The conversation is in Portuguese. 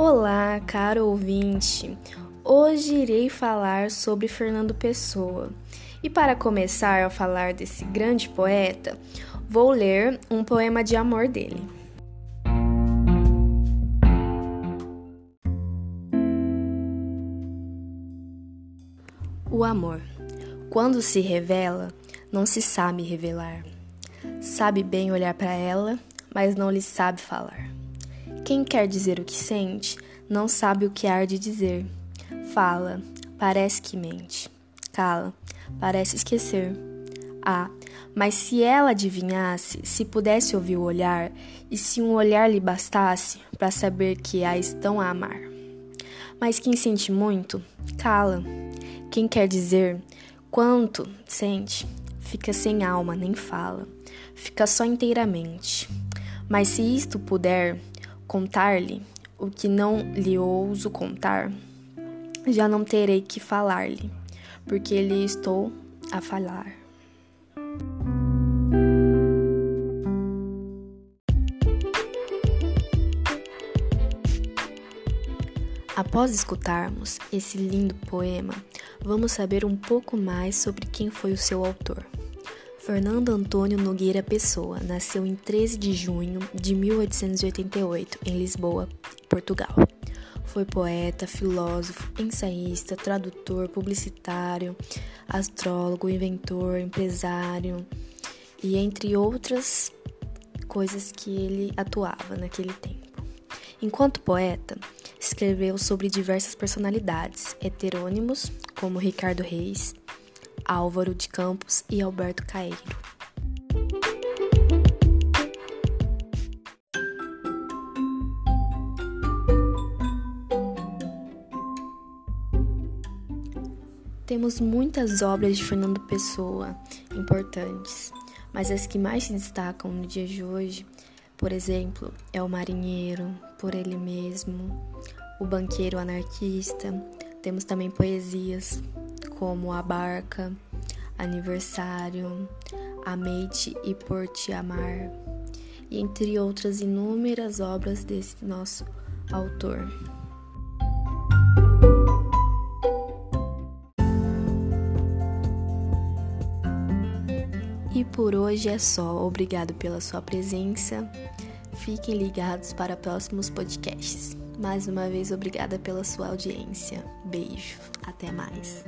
Olá, caro ouvinte! Hoje irei falar sobre Fernando Pessoa. E para começar a falar desse grande poeta, vou ler um poema de amor dele. O amor, quando se revela, não se sabe revelar. Sabe bem olhar para ela, mas não lhe sabe falar. Quem quer dizer o que sente, não sabe o que há de dizer. Fala, parece que mente. Cala, parece esquecer. Ah, mas se ela adivinhasse, se pudesse ouvir o olhar, e se um olhar lhe bastasse para saber que a estão a amar. Mas quem sente muito, cala. Quem quer dizer quanto sente, fica sem alma, nem fala, fica só inteiramente. Mas se isto puder contar-lhe o que não lhe ouso contar, já não terei que falar-lhe, porque lhe estou a falar. Após escutarmos esse lindo poema, vamos saber um pouco mais sobre quem foi o seu autor. Fernando Antônio Nogueira Pessoa nasceu em 13 de junho de 1888 em Lisboa, Portugal. Foi poeta, filósofo, ensaísta, tradutor, publicitário, astrólogo, inventor, empresário e entre outras coisas que ele atuava naquele tempo. Enquanto poeta, escreveu sobre diversas personalidades heterônimos, como Ricardo Reis, Álvaro de Campos e Alberto Caeiro. Temos muitas obras de Fernando Pessoa importantes, mas as que mais se destacam no dia de hoje, por exemplo, é O Marinheiro, Por Ele Mesmo, O Banqueiro Anarquista. Temos também poesias como A Barca, Aniversário, Amei-te e Por Te Amar, e entre outras inúmeras obras desse nosso autor. E por hoje é só. Obrigado pela sua presença. Fiquem ligados para próximos podcasts. Mais uma vez, obrigada pela sua audiência. Beijo. Até mais.